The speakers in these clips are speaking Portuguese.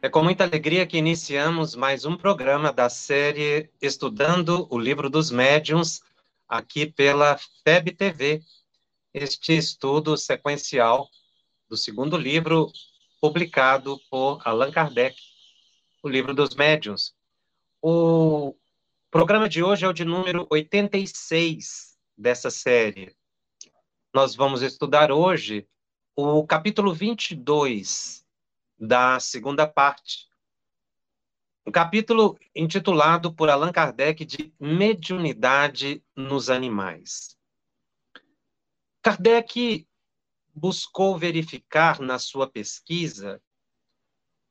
É com muita alegria que iniciamos mais um programa da série Estudando o Livro dos Médiuns, aqui pela FEB TV. Este estudo sequencial do segundo livro publicado por Allan Kardec, o Livro dos Médiuns. O programa de hoje é o de número 86 dessa série. Nós vamos estudar hoje o capítulo 22 da segunda parte. Um capítulo intitulado por Allan Kardec de Mediunidade nos Animais. Kardec buscou verificar na sua pesquisa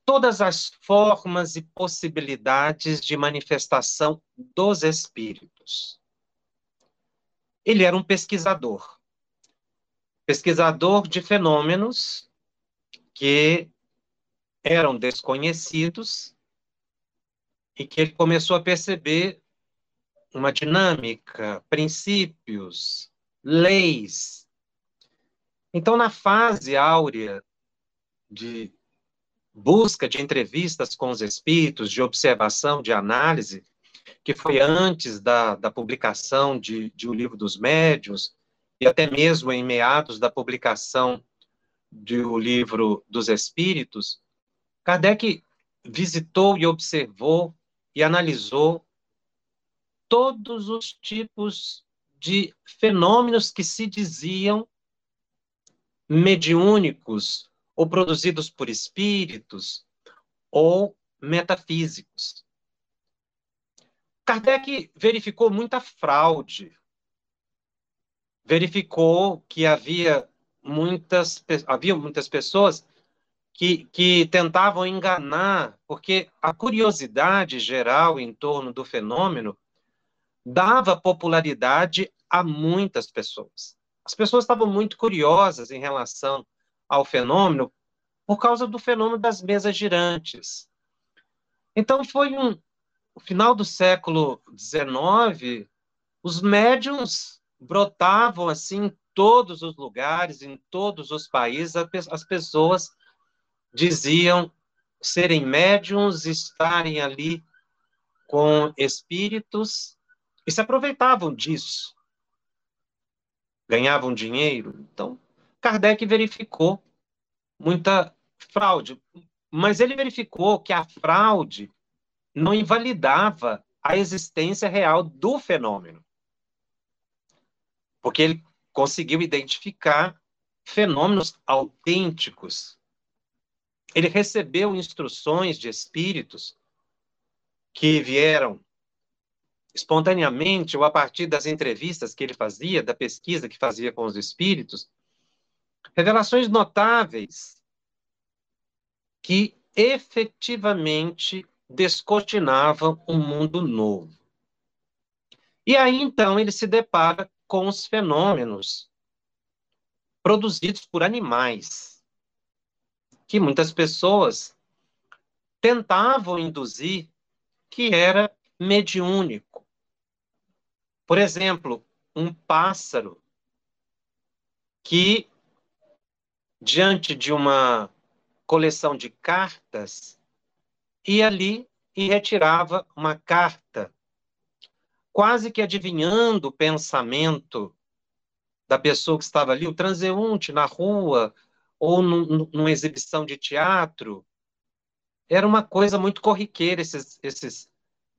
todas as formas e possibilidades de manifestação dos espíritos. Ele era um pesquisador, pesquisador de fenômenos que eram desconhecidos e que ele começou a perceber uma dinâmica, princípios, leis. Então, na fase áurea de busca de entrevistas com os espíritos, de observação, de análise, que foi antes da, da publicação de, de O Livro dos Médios, e até mesmo em meados da publicação de O Livro dos Espíritos, Kardec visitou e observou e analisou todos os tipos de fenômenos que se diziam mediúnicos ou produzidos por espíritos ou metafísicos. Kardec verificou muita fraude, verificou que havia muitas, havia muitas pessoas que, que tentavam enganar, porque a curiosidade geral em torno do fenômeno dava popularidade a muitas pessoas. As pessoas estavam muito curiosas em relação ao fenômeno por causa do fenômeno das mesas girantes. Então, foi um. No final do século XIX, os médiums brotavam assim em todos os lugares, em todos os países, as pessoas diziam serem médiums, estarem ali com espíritos e se aproveitavam disso. Ganhavam dinheiro. Então, Kardec verificou muita fraude, mas ele verificou que a fraude não invalidava a existência real do fenômeno. Porque ele conseguiu identificar fenômenos autênticos ele recebeu instruções de espíritos que vieram espontaneamente ou a partir das entrevistas que ele fazia, da pesquisa que fazia com os espíritos, revelações notáveis que efetivamente descortinavam um mundo novo. E aí então ele se depara com os fenômenos produzidos por animais que muitas pessoas tentavam induzir que era mediúnico. Por exemplo, um pássaro que, diante de uma coleção de cartas, ia ali e retirava uma carta, quase que adivinhando o pensamento da pessoa que estava ali, o transeunte na rua, ou num, numa exibição de teatro, era uma coisa muito corriqueira, esses, esses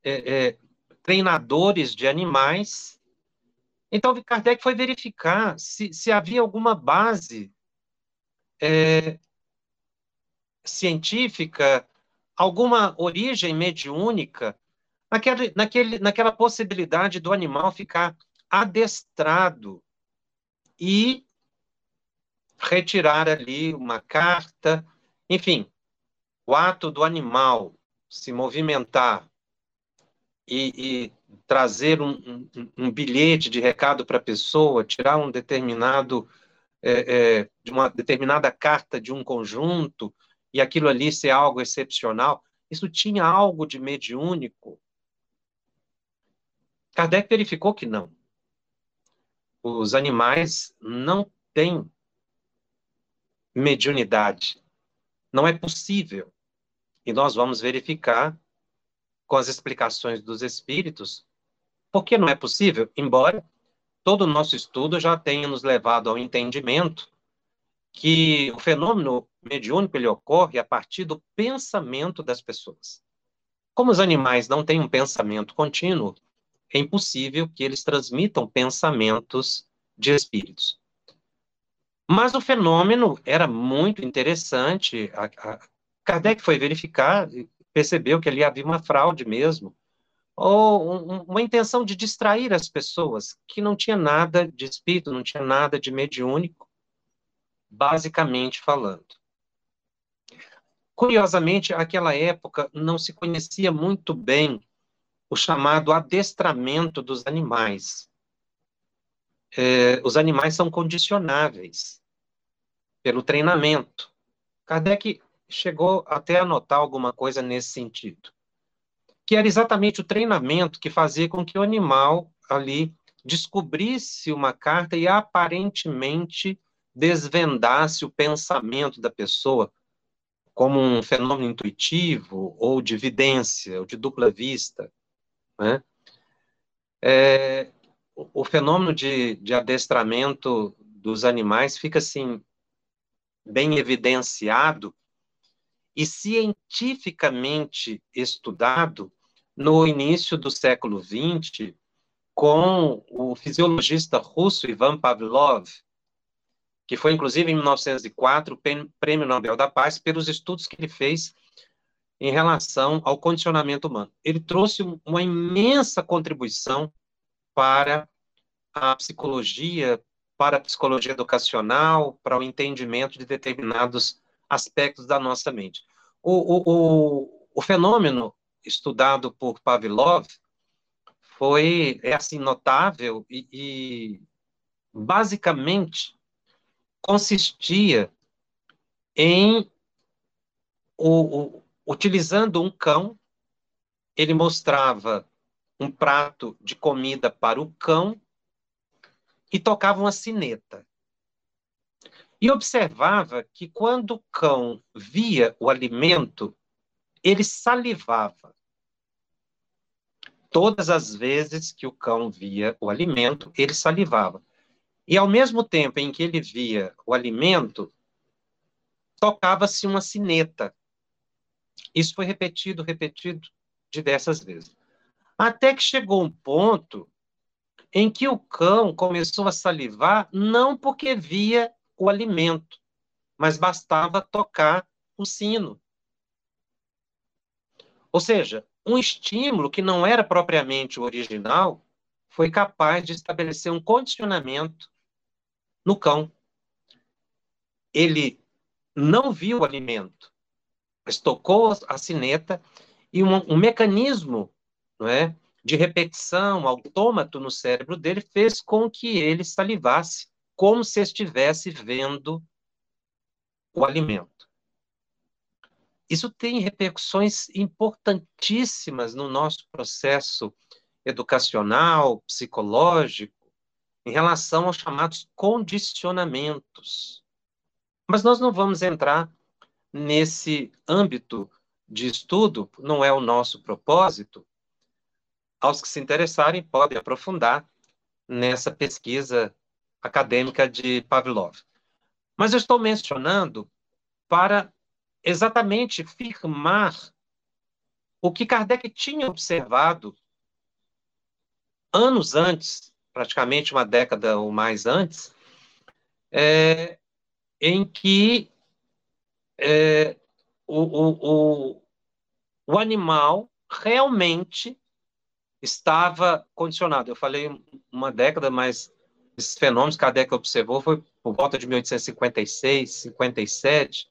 é, é, treinadores de animais. Então, Kardec foi verificar se, se havia alguma base é, científica, alguma origem mediúnica naquela, naquele, naquela possibilidade do animal ficar adestrado e retirar ali uma carta, enfim, o ato do animal se movimentar e, e trazer um, um, um, bilhete de recado para a pessoa, tirar um determinado é, é, de uma determinada carta de um conjunto e aquilo ali ser algo excepcional, isso tinha algo de mediúnico. Kardec verificou que não. Os animais não têm mediunidade. Não é possível. E nós vamos verificar com as explicações dos espíritos por que não é possível, embora todo o nosso estudo já tenha nos levado ao entendimento que o fenômeno mediúnico ele ocorre a partir do pensamento das pessoas. Como os animais não têm um pensamento contínuo, é impossível que eles transmitam pensamentos de espíritos. Mas o fenômeno era muito interessante. A, a, Kardec foi verificar e percebeu que ali havia uma fraude mesmo, ou um, uma intenção de distrair as pessoas, que não tinha nada de espírito, não tinha nada de mediúnico, basicamente falando. Curiosamente, naquela época não se conhecia muito bem o chamado adestramento dos animais. É, os animais são condicionáveis pelo treinamento. Kardec chegou até a notar alguma coisa nesse sentido, que era exatamente o treinamento que fazia com que o animal ali descobrisse uma carta e aparentemente desvendasse o pensamento da pessoa como um fenômeno intuitivo ou de evidência ou de dupla vista. Né? É, o, fenômeno de, de adestramento dos animais fica assim bem evidenciado e cientificamente estudado no início do século XX com o fisiologista russo Ivan Pavlov, que foi inclusive em 1904 prêmio Nobel da Paz pelos estudos que ele fez em relação ao condicionamento humano. Ele trouxe uma imensa contribuição para a psicologia, para a psicologia educacional, para o entendimento de determinados aspectos da nossa mente. O, o, o, o fenômeno estudado por Pavlov foi, é assim, notável e, e basicamente consistia em o, utilizando um cão, ele mostrava um prato de comida para o cão e tocava uma sineta. E observava que quando o cão via o alimento, ele salivava. Todas as vezes que o cão via o alimento, ele salivava. E ao mesmo tempo em que ele via o alimento, tocava-se uma sineta. Isso foi repetido, repetido diversas vezes. Até que chegou um ponto em que o cão começou a salivar, não porque via o alimento, mas bastava tocar o sino. Ou seja, um estímulo que não era propriamente o original foi capaz de estabelecer um condicionamento no cão. Ele não viu o alimento, mas tocou a sineta e um, um mecanismo não é, de repetição, autômato no cérebro dele, fez com que ele salivasse, como se estivesse vendo o alimento. Isso tem repercussões importantíssimas no nosso processo educacional, psicológico, em relação aos chamados condicionamentos. Mas nós não vamos entrar nesse âmbito de estudo, não é o nosso propósito, aos que se interessarem, podem aprofundar nessa pesquisa acadêmica de Pavlov. Mas eu estou mencionando para exatamente firmar o que Kardec tinha observado anos antes, praticamente uma década ou mais antes, é, em que é, o, o, o, o animal realmente estava condicionado. Eu falei uma década, mas esses fenômenos que Kardec observou foi por volta de 1856, 57.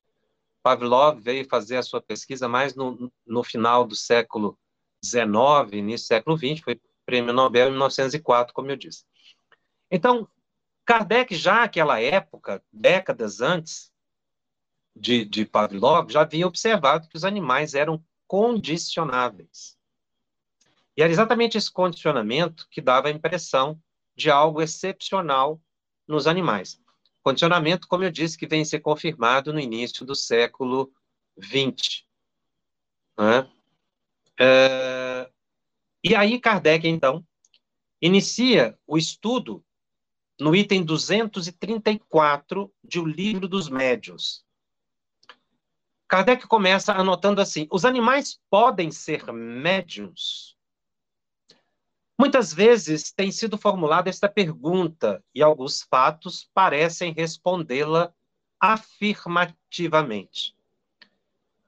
Pavlov veio fazer a sua pesquisa mais no, no final do século XIX, início do século XX, foi prêmio Nobel em 1904, como eu disse. Então, Kardec, já naquela época, décadas antes de, de Pavlov, já havia observado que os animais eram condicionáveis. E era exatamente esse condicionamento que dava a impressão de algo excepcional nos animais. Condicionamento, como eu disse, que vem ser confirmado no início do século XX. Né? É... E aí Kardec, então, inicia o estudo no item 234 de O Livro dos Médios. Kardec começa anotando assim: os animais podem ser médiums? Muitas vezes tem sido formulada esta pergunta e alguns fatos parecem respondê-la afirmativamente.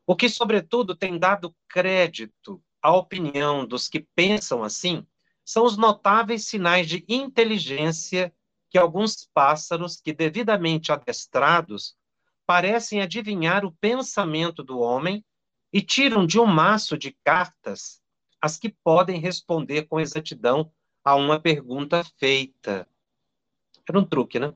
O que, sobretudo, tem dado crédito à opinião dos que pensam assim são os notáveis sinais de inteligência que alguns pássaros, que devidamente adestrados, parecem adivinhar o pensamento do homem e tiram de um maço de cartas as que podem responder com exatidão a uma pergunta feita. Era um truque, né?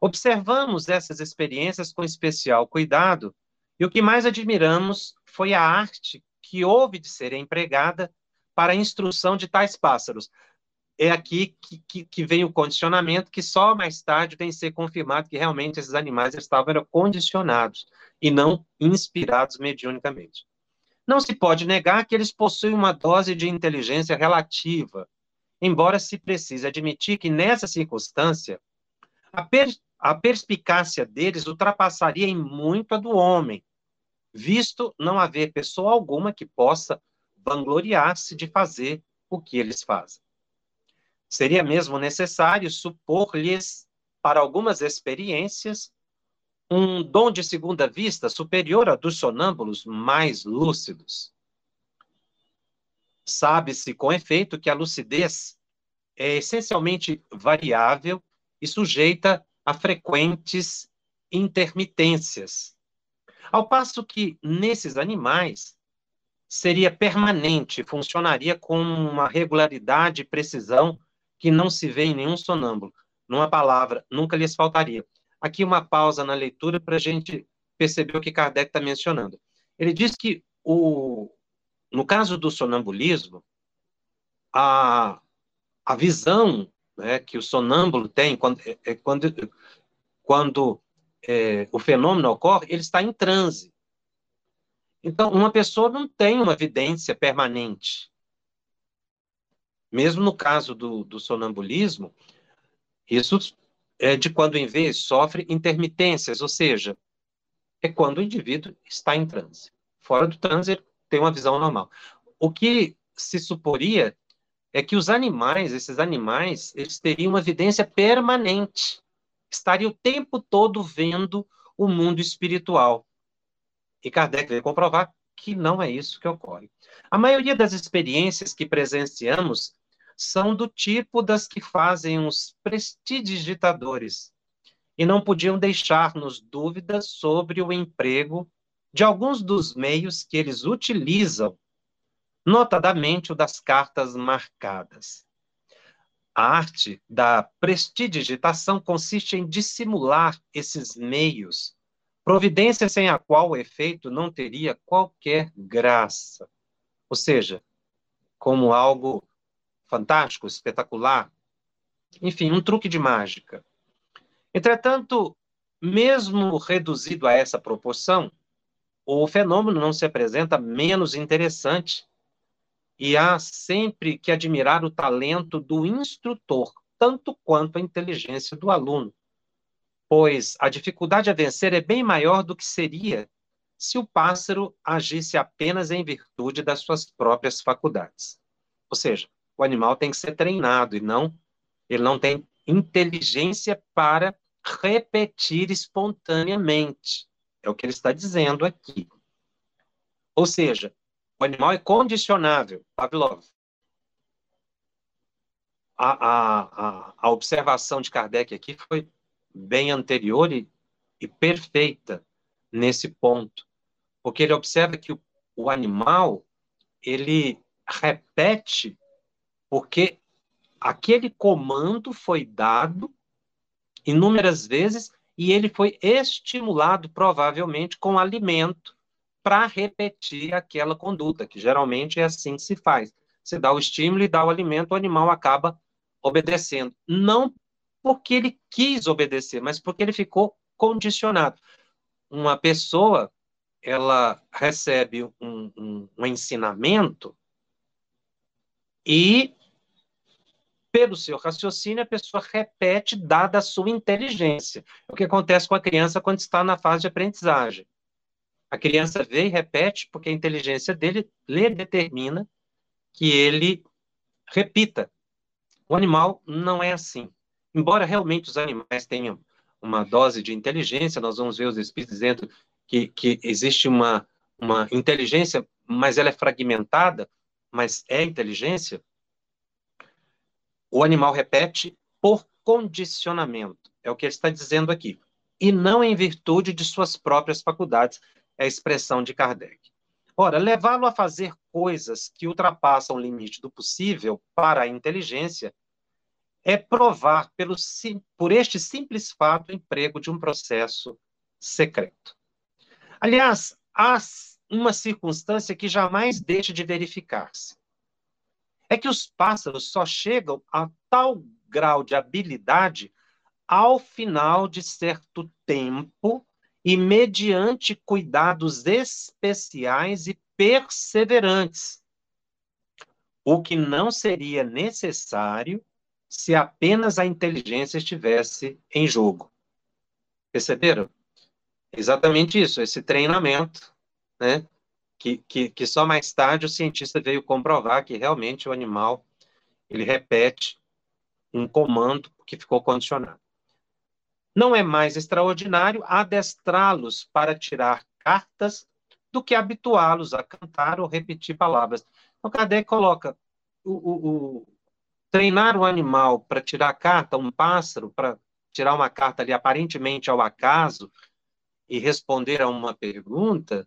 Observamos essas experiências com especial cuidado e o que mais admiramos foi a arte que houve de ser empregada para a instrução de tais pássaros. É aqui que, que, que vem o condicionamento, que só mais tarde vem ser confirmado que realmente esses animais estavam condicionados e não inspirados mediunicamente. Não se pode negar que eles possuem uma dose de inteligência relativa, embora se precise admitir que, nessa circunstância, a, per a perspicácia deles ultrapassaria em muito a do homem, visto não haver pessoa alguma que possa vangloriar-se de fazer o que eles fazem. Seria mesmo necessário supor-lhes, para algumas experiências, um dom de segunda vista superior a dos sonâmbulos mais lúcidos. Sabe-se com efeito que a lucidez é essencialmente variável e sujeita a frequentes intermitências. Ao passo que, nesses animais, seria permanente, funcionaria com uma regularidade e precisão que não se vê em nenhum sonâmbulo. Numa palavra, nunca lhes faltaria. Aqui uma pausa na leitura para a gente perceber o que Kardec está mencionando. Ele diz que, o, no caso do sonambulismo, a, a visão né, que o sonâmbulo tem quando, é, é quando, quando é, o fenômeno ocorre, ele está em transe. Então, uma pessoa não tem uma evidência permanente. Mesmo no caso do, do sonambulismo, isso é, de quando em vez sofre intermitências, ou seja, é quando o indivíduo está em transe. Fora do transe, ele tem uma visão normal. O que se suporia é que os animais, esses animais, eles teriam uma evidência permanente. Estariam o tempo todo vendo o mundo espiritual. E Kardec veio comprovar que não é isso que ocorre. A maioria das experiências que presenciamos são do tipo das que fazem os prestidigitadores e não podiam deixar-nos dúvidas sobre o emprego de alguns dos meios que eles utilizam, notadamente o das cartas marcadas. A arte da prestidigitação consiste em dissimular esses meios, providência sem a qual o efeito não teria qualquer graça. Ou seja, como algo fantástico, espetacular. Enfim, um truque de mágica. Entretanto, mesmo reduzido a essa proporção, o fenômeno não se apresenta menos interessante e há sempre que admirar o talento do instrutor, tanto quanto a inteligência do aluno, pois a dificuldade a vencer é bem maior do que seria se o pássaro agisse apenas em virtude das suas próprias faculdades. Ou seja, o animal tem que ser treinado e não ele não tem inteligência para repetir espontaneamente. É o que ele está dizendo aqui. Ou seja, o animal é condicionável, Pavlov. A, a, a, a observação de Kardec aqui foi bem anterior e, e perfeita nesse ponto, porque ele observa que o, o animal ele repete porque aquele comando foi dado inúmeras vezes e ele foi estimulado, provavelmente, com alimento para repetir aquela conduta, que geralmente é assim que se faz. Você dá o estímulo e dá o alimento, o animal acaba obedecendo. Não porque ele quis obedecer, mas porque ele ficou condicionado. Uma pessoa, ela recebe um, um, um ensinamento e, pelo seu raciocínio, a pessoa repete, dada a sua inteligência. É o que acontece com a criança quando está na fase de aprendizagem. A criança vê e repete porque a inteligência dele lhe determina que ele repita. O animal não é assim. Embora realmente os animais tenham uma dose de inteligência, nós vamos ver os espíritos dizendo que, que existe uma, uma inteligência, mas ela é fragmentada, mas é inteligência. O animal repete por condicionamento, é o que ele está dizendo aqui, e não em virtude de suas próprias faculdades, é a expressão de Kardec. Ora, levá-lo a fazer coisas que ultrapassam o limite do possível para a inteligência é provar pelo, por este simples fato o emprego de um processo secreto. Aliás, há uma circunstância que jamais deixa de verificar-se. É que os pássaros só chegam a tal grau de habilidade ao final de certo tempo e mediante cuidados especiais e perseverantes, o que não seria necessário se apenas a inteligência estivesse em jogo. Perceberam? Exatamente isso, esse treinamento, né? Que, que, que só mais tarde o cientista veio comprovar que realmente o animal ele repete um comando que ficou condicionado. Não é mais extraordinário adestrá-los para tirar cartas do que habituá-los a cantar ou repetir palavras. Então, Kardec coloca o, o, o treinar o animal para tirar carta, um pássaro, para tirar uma carta ali aparentemente ao acaso e responder a uma pergunta,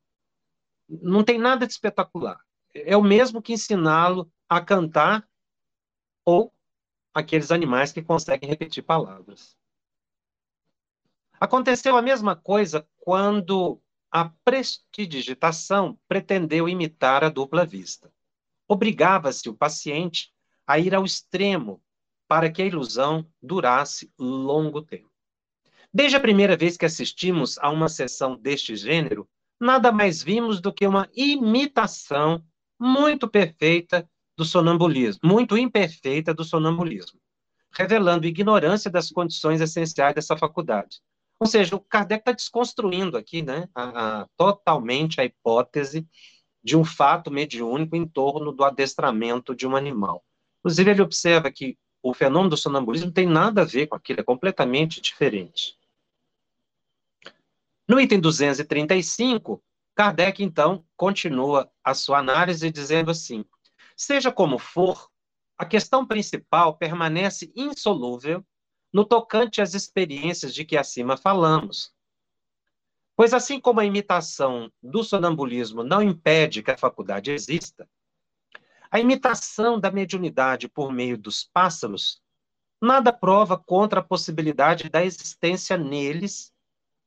não tem nada de espetacular. É o mesmo que ensiná-lo a cantar ou aqueles animais que conseguem repetir palavras. Aconteceu a mesma coisa quando a prestidigitação pretendeu imitar a dupla vista. Obrigava-se o paciente a ir ao extremo para que a ilusão durasse longo tempo. Desde a primeira vez que assistimos a uma sessão deste gênero, nada mais vimos do que uma imitação muito perfeita do sonambulismo, muito imperfeita do sonambulismo, revelando ignorância das condições essenciais dessa faculdade. Ou seja, o Kardec está desconstruindo aqui né, a, a, totalmente a hipótese de um fato mediúnico em torno do adestramento de um animal. Inclusive, ele observa que o fenômeno do sonambulismo tem nada a ver com aquilo, é completamente diferente. No item 235, Kardec, então, continua a sua análise dizendo assim: seja como for, a questão principal permanece insolúvel no tocante às experiências de que acima falamos. Pois, assim como a imitação do sonambulismo não impede que a faculdade exista, a imitação da mediunidade por meio dos pássaros nada prova contra a possibilidade da existência neles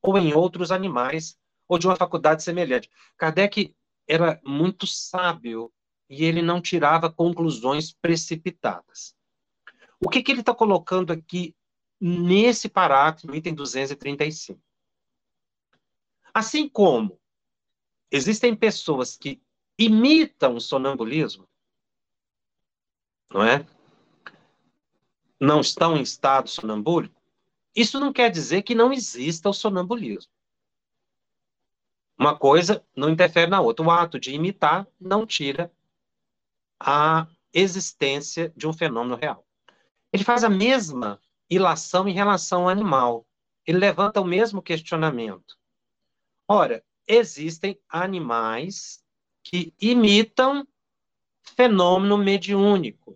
ou em outros animais ou de uma faculdade semelhante. Kardec era muito sábio e ele não tirava conclusões precipitadas. O que, que ele está colocando aqui nesse parágrafo, no item 235? Assim como existem pessoas que imitam o sonambulismo, não é? Não estão em estado sonambúlico, isso não quer dizer que não exista o sonambulismo. Uma coisa não interfere na outra. O ato de imitar não tira a existência de um fenômeno real. Ele faz a mesma ilação em relação ao animal. Ele levanta o mesmo questionamento. Ora, existem animais que imitam fenômeno mediúnico.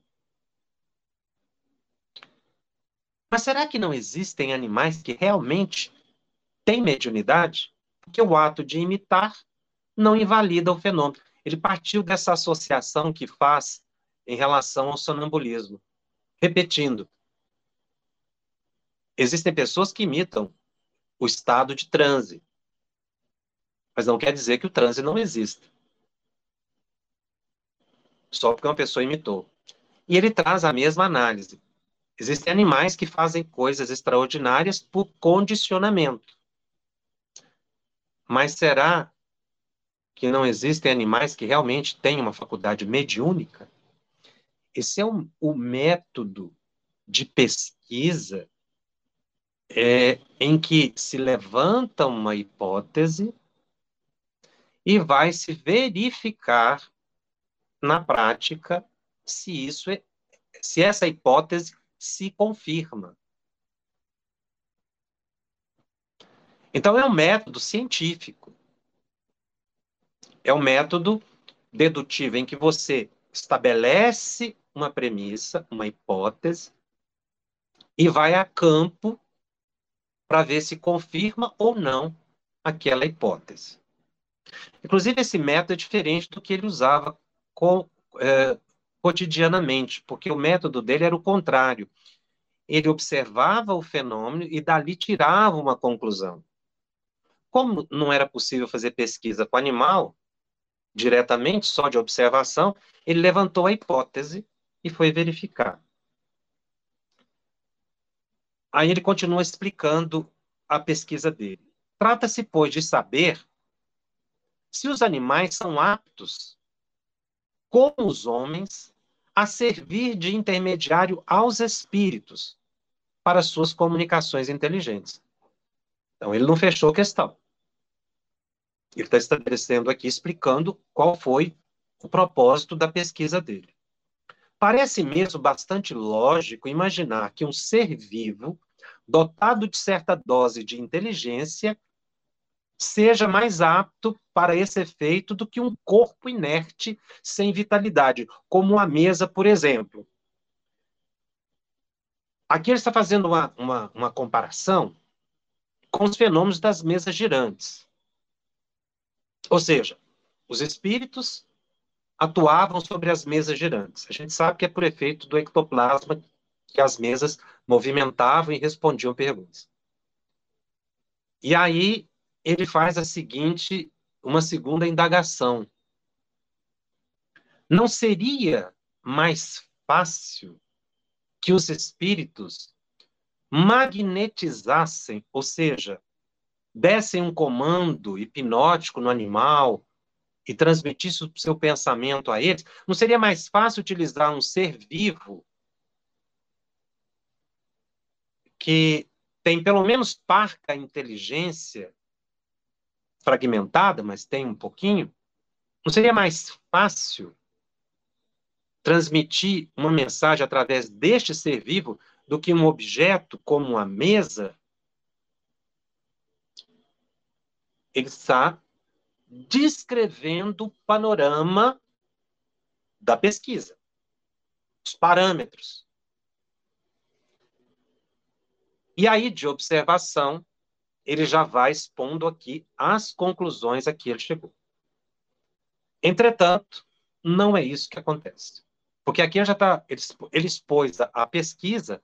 Mas será que não existem animais que realmente têm mediunidade? Porque o ato de imitar não invalida o fenômeno. ele partiu dessa associação que faz em relação ao sonambulismo, repetindo. Existem pessoas que imitam o estado de transe, mas não quer dizer que o transe não exista. Só porque uma pessoa imitou. E ele traz a mesma análise. Existem animais que fazem coisas extraordinárias por condicionamento. Mas será que não existem animais que realmente têm uma faculdade mediúnica? Esse é o, o método de pesquisa é, em que se levanta uma hipótese e vai se verificar na prática se isso é, se essa hipótese se confirma. Então é um método científico. É um método dedutivo em que você estabelece uma premissa, uma hipótese e vai a campo para ver se confirma ou não aquela hipótese. Inclusive, esse método é diferente do que ele usava com, é, cotidianamente, porque o método dele era o contrário. Ele observava o fenômeno e dali tirava uma conclusão. Como não era possível fazer pesquisa com animal, diretamente, só de observação, ele levantou a hipótese e foi verificar. Aí ele continua explicando a pesquisa dele. Trata-se, pois, de saber se os animais são aptos, como os homens, a servir de intermediário aos espíritos para suas comunicações inteligentes. Então, ele não fechou a questão. Ele está estabelecendo aqui, explicando qual foi o propósito da pesquisa dele. Parece mesmo bastante lógico imaginar que um ser vivo, dotado de certa dose de inteligência, seja mais apto para esse efeito do que um corpo inerte sem vitalidade, como uma mesa, por exemplo. Aqui ele está fazendo uma, uma, uma comparação com os fenômenos das mesas girantes. Ou seja, os espíritos atuavam sobre as mesas girantes. A gente sabe que é por efeito do ectoplasma que as mesas movimentavam e respondiam perguntas. E aí ele faz a seguinte, uma segunda indagação. Não seria mais fácil que os espíritos magnetizassem, ou seja, dessem um comando hipnótico no animal e transmitissem o seu pensamento a eles? Não seria mais fácil utilizar um ser vivo que tem pelo menos parca inteligência fragmentada, mas tem um pouquinho, não seria mais fácil transmitir uma mensagem através deste ser vivo do que um objeto como uma mesa? Ele está descrevendo o panorama da pesquisa, os parâmetros. E aí, de observação, ele já vai expondo aqui as conclusões a que ele chegou. Entretanto, não é isso que acontece. Porque aqui já está, ele, ele expôs a pesquisa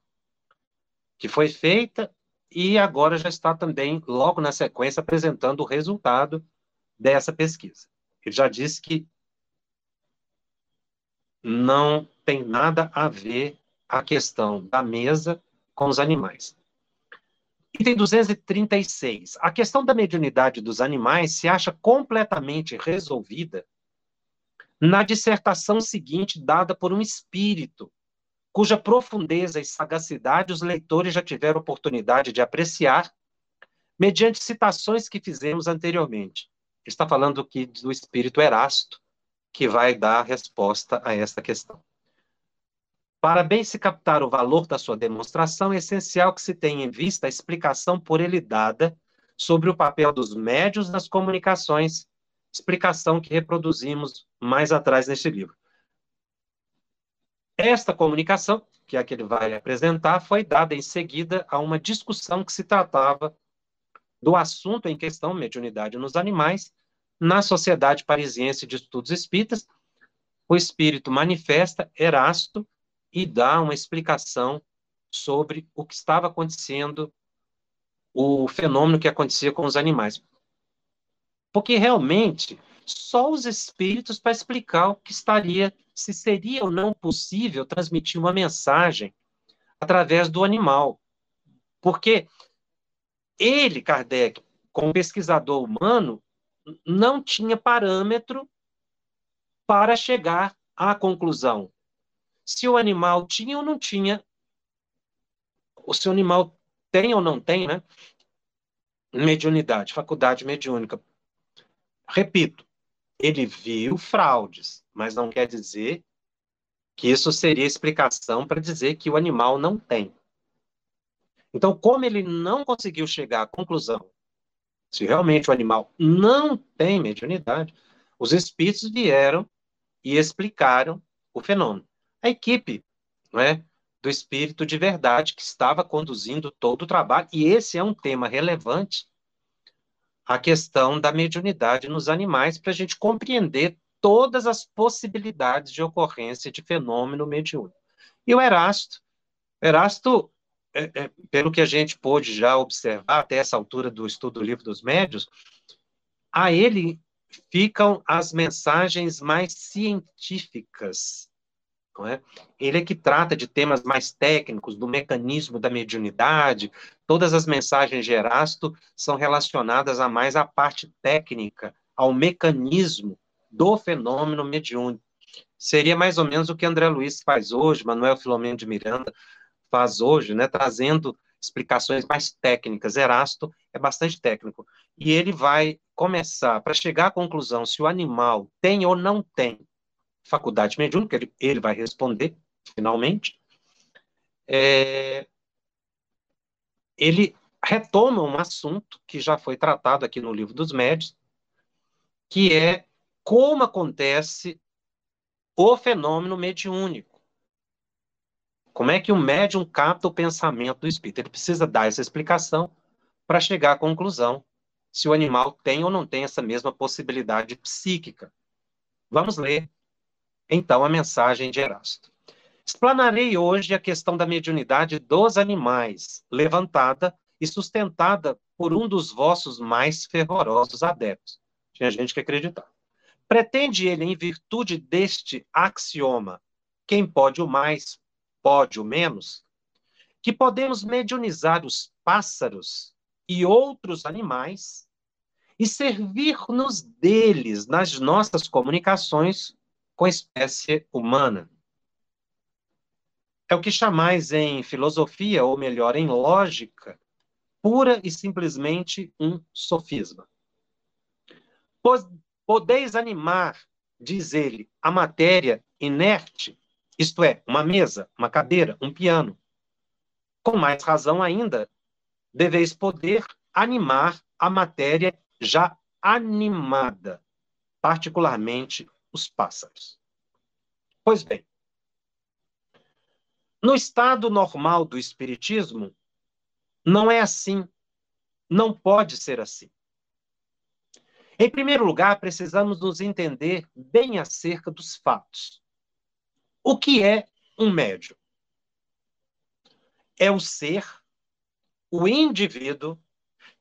que foi feita e agora já está também, logo na sequência, apresentando o resultado dessa pesquisa. Ele já disse que não tem nada a ver a questão da mesa com os animais. Item 236. A questão da mediunidade dos animais se acha completamente resolvida na dissertação seguinte dada por um espírito, cuja profundeza e sagacidade os leitores já tiveram oportunidade de apreciar, mediante citações que fizemos anteriormente. Está falando aqui do espírito Erasto, que vai dar resposta a esta questão. Para bem se captar o valor da sua demonstração, é essencial que se tenha em vista a explicação por ele dada sobre o papel dos médios nas comunicações, explicação que reproduzimos mais atrás neste livro. Esta comunicação, que é a que ele vai apresentar, foi dada em seguida a uma discussão que se tratava do assunto em questão, mediunidade nos animais, na Sociedade Parisiense de Estudos Espíritas, o espírito manifesta Erasto e dá uma explicação sobre o que estava acontecendo, o fenômeno que acontecia com os animais. Porque realmente só os espíritos para explicar o que estaria, se seria ou não possível transmitir uma mensagem através do animal. Porque ele, Kardec, como pesquisador humano, não tinha parâmetro para chegar à conclusão se o animal tinha ou não tinha, ou se o animal tem ou não tem, né? Mediunidade, faculdade mediúnica. Repito, ele viu fraudes, mas não quer dizer que isso seria explicação para dizer que o animal não tem. Então, como ele não conseguiu chegar à conclusão se realmente o animal não tem mediunidade, os espíritos vieram e explicaram o fenômeno. A equipe não é, do espírito de verdade que estava conduzindo todo o trabalho, e esse é um tema relevante, a questão da mediunidade nos animais, para a gente compreender todas as possibilidades de ocorrência de fenômeno mediúnico. E o Erasto, Erasto, é, é, pelo que a gente pôde já observar até essa altura do estudo do livro dos médios, a ele ficam as mensagens mais científicas. É? Ele é que trata de temas mais técnicos, do mecanismo da mediunidade. Todas as mensagens de Erasto são relacionadas a mais à parte técnica, ao mecanismo do fenômeno mediúnico. Seria mais ou menos o que André Luiz faz hoje, Manuel Filomeno de Miranda faz hoje, né, trazendo explicações mais técnicas. Erasto é bastante técnico. E ele vai começar, para chegar à conclusão se o animal tem ou não tem faculdade mediúnica, ele, ele vai responder, finalmente, é, ele retoma um assunto que já foi tratado aqui no livro dos médios, que é como acontece o fenômeno mediúnico. Como é que o médium capta o pensamento do espírito? Ele precisa dar essa explicação para chegar à conclusão se o animal tem ou não tem essa mesma possibilidade psíquica. Vamos ler, então, a mensagem de Erasto. Explanarei hoje a questão da mediunidade dos animais, levantada e sustentada por um dos vossos mais fervorosos adeptos. Tinha gente que acreditava. Pretende ele, em virtude deste axioma, quem pode o mais, pode o menos, que podemos mediunizar os pássaros e outros animais e servir-nos deles nas nossas comunicações com a espécie humana. É o que chamais em filosofia, ou melhor, em lógica, pura e simplesmente um sofisma. Podeis animar, diz ele, a matéria inerte, isto é, uma mesa, uma cadeira, um piano. Com mais razão ainda, deveis poder animar a matéria já animada, particularmente os pássaros. Pois bem, no estado normal do espiritismo, não é assim. Não pode ser assim. Em primeiro lugar, precisamos nos entender bem acerca dos fatos. O que é um médium? É o ser, o indivíduo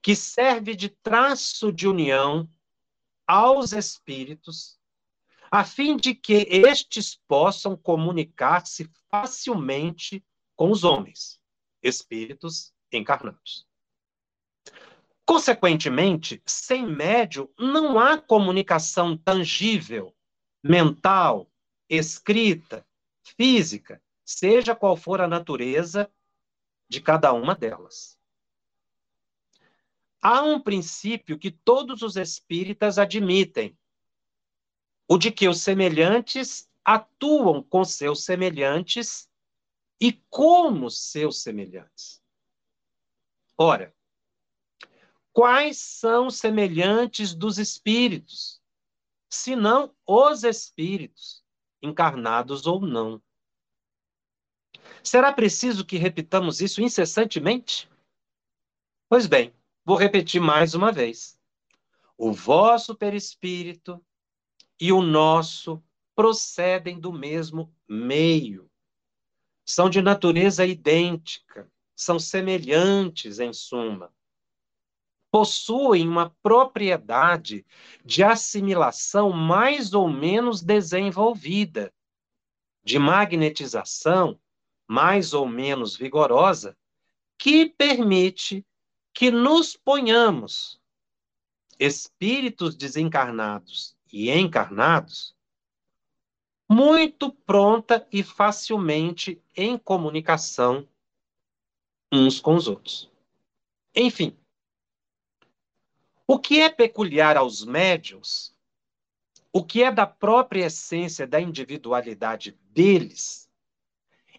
que serve de traço de união aos espíritos, a fim de que estes possam comunicar-se facilmente com os homens, espíritos encarnados. Consequentemente, sem médio, não há comunicação tangível, mental, escrita, física, seja qual for a natureza de cada uma delas. Há um princípio que todos os espíritas admitem: o de que os semelhantes atuam com seus semelhantes e como seus semelhantes. Ora, quais são semelhantes dos espíritos, senão os espíritos, encarnados ou não? Será preciso que repitamos isso incessantemente? Pois bem, Vou repetir mais uma vez. O vosso perispírito e o nosso procedem do mesmo meio. São de natureza idêntica, são semelhantes em suma. Possuem uma propriedade de assimilação mais ou menos desenvolvida, de magnetização mais ou menos vigorosa, que permite que nos ponhamos, espíritos desencarnados e encarnados, muito pronta e facilmente em comunicação uns com os outros. Enfim, o que é peculiar aos médios, o que é da própria essência da individualidade deles,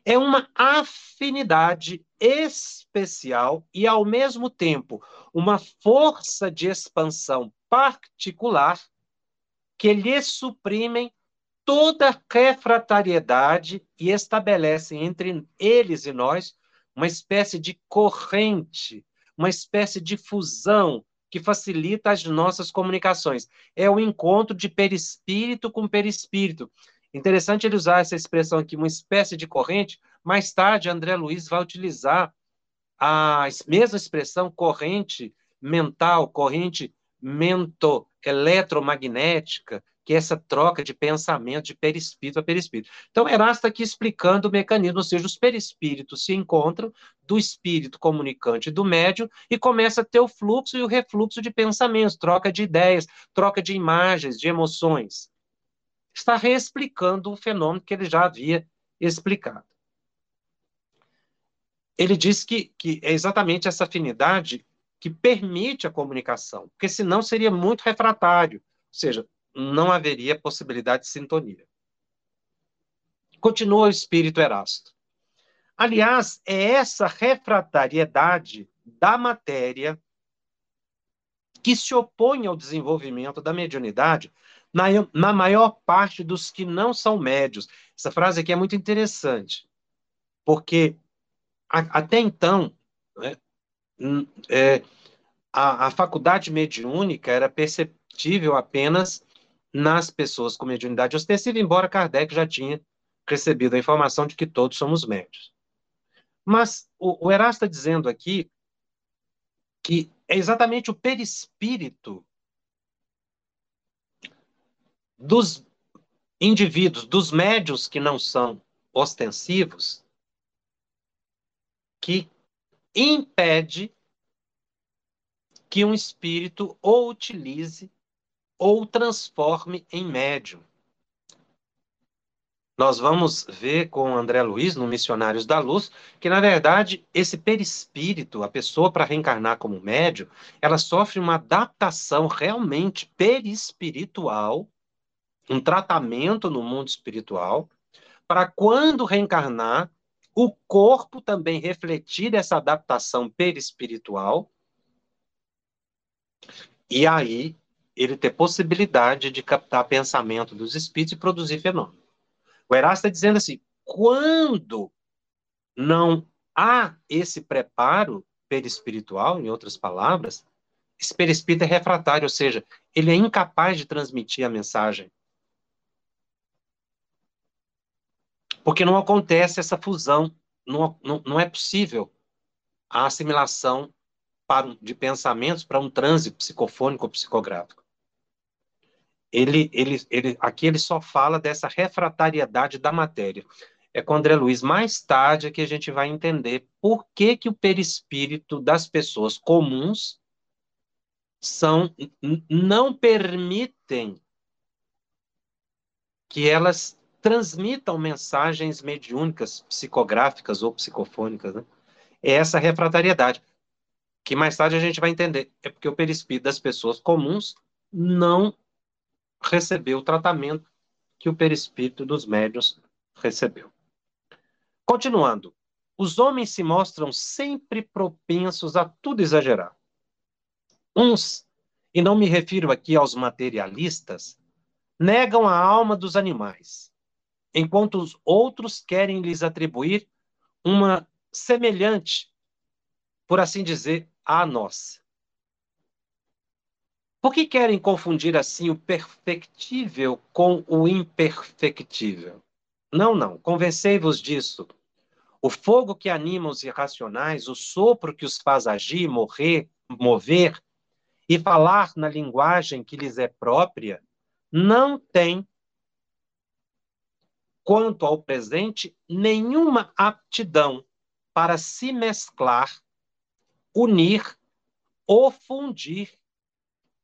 é uma afinidade especial e, ao mesmo tempo, uma força de expansão particular que lhes suprimem toda refratariedade e estabelecem entre eles e nós uma espécie de corrente, uma espécie de fusão que facilita as nossas comunicações. É o encontro de perispírito com perispírito. Interessante ele usar essa expressão aqui, uma espécie de corrente. Mais tarde, André Luiz vai utilizar a mesma expressão corrente mental, corrente mento-eletromagnética, que é essa troca de pensamento de perispírito a perispírito. Então, Erasto está aqui explicando o mecanismo, ou seja, os perispíritos se encontram do espírito comunicante do médium e começa a ter o fluxo e o refluxo de pensamentos, troca de ideias, troca de imagens, de emoções. Está reexplicando o fenômeno que ele já havia explicado. Ele diz que, que é exatamente essa afinidade que permite a comunicação, porque senão seria muito refratário. Ou seja, não haveria possibilidade de sintonia. Continua o espírito Erasto. Aliás, é essa refratariedade da matéria que se opõe ao desenvolvimento da mediunidade na, na maior parte dos que não são médios. Essa frase aqui é muito interessante, porque a, até então né, é, a, a faculdade mediúnica era perceptível apenas nas pessoas com mediunidade ostensiva, embora Kardec já tinha recebido a informação de que todos somos médios. Mas o, o Erasto está dizendo aqui que é exatamente o perispírito dos indivíduos, dos médios que não são ostensivos, que impede que um espírito ou utilize ou transforme em médium. Nós vamos ver com André Luiz, no Missionários da Luz, que, na verdade, esse perispírito, a pessoa para reencarnar como médium, ela sofre uma adaptação realmente perispiritual, um tratamento no mundo espiritual, para quando reencarnar, o corpo também refletir essa adaptação perispiritual, e aí ele ter possibilidade de captar pensamento dos espíritos e produzir fenômeno. O Erasto está dizendo assim: quando não há esse preparo perispiritual, em outras palavras, esse perispírito é refratário, ou seja, ele é incapaz de transmitir a mensagem. Porque não acontece essa fusão, não, não, não é possível a assimilação para, de pensamentos para um transe psicofônico ou psicográfico ele, ele, ele, aqui ele só fala dessa refratariedade da matéria. É com André Luiz, mais tarde, é que a gente vai entender por que, que o perispírito das pessoas comuns são, não permitem que elas transmitam mensagens mediúnicas, psicográficas ou psicofônicas. Né? É essa refratariedade, que mais tarde a gente vai entender. É porque o perispírito das pessoas comuns não recebeu o tratamento que o perispírito dos médios recebeu. Continuando, os homens se mostram sempre propensos a tudo exagerar. Uns, e não me refiro aqui aos materialistas, negam a alma dos animais, enquanto os outros querem lhes atribuir uma semelhante, por assim dizer, à nossa. Por que querem confundir assim o perfectível com o imperfectível? Não, não, convencei-vos disso. O fogo que anima os irracionais, o sopro que os faz agir, morrer, mover e falar na linguagem que lhes é própria, não tem, quanto ao presente, nenhuma aptidão para se mesclar, unir ou fundir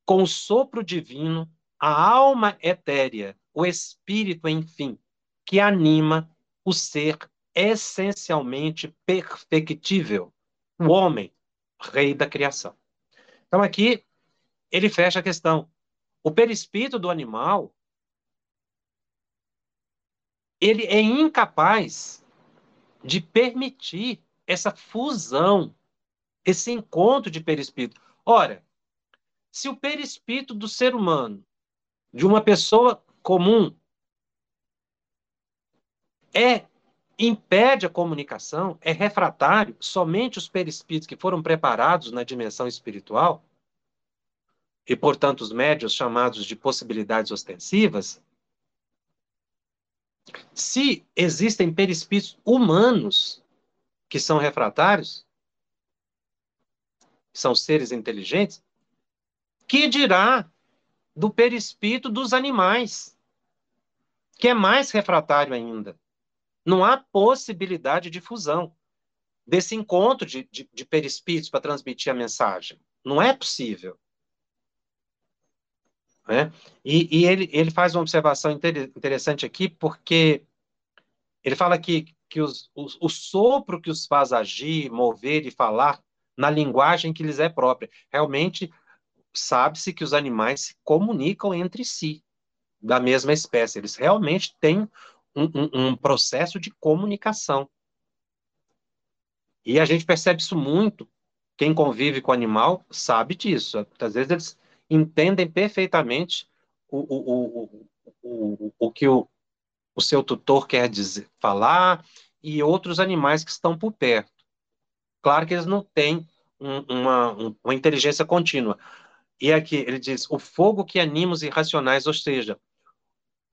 com o sopro divino a alma etérea, o espírito, enfim, que anima o ser essencialmente perfectível, o homem, rei da criação. Então aqui ele fecha a questão. O perispírito do animal ele é incapaz de permitir essa fusão, esse encontro de perispírito. Ora, se o perispírito do ser humano, de uma pessoa comum, é impede a comunicação, é refratário, somente os perispíritos que foram preparados na dimensão espiritual, e, portanto, os médios chamados de possibilidades ostensivas, se existem perispíritos humanos que são refratários, são seres inteligentes, que dirá do perispírito dos animais, que é mais refratário ainda. Não há possibilidade de fusão desse encontro de, de, de perispíritos para transmitir a mensagem. Não é possível. Né? E, e ele, ele faz uma observação interessante aqui, porque ele fala que, que os, os, o sopro que os faz agir, mover e falar na linguagem que lhes é própria. Realmente, sabe-se que os animais se comunicam entre si, da mesma espécie. Eles realmente têm um, um, um processo de comunicação. E a gente percebe isso muito. Quem convive com o animal sabe disso. Às vezes eles entendem perfeitamente o, o, o, o, o que o, o seu tutor quer dizer, falar e outros animais que estão por perto. Claro que eles não têm um, uma, uma inteligência contínua. E aqui ele diz: o fogo que anima os irracionais, ou seja,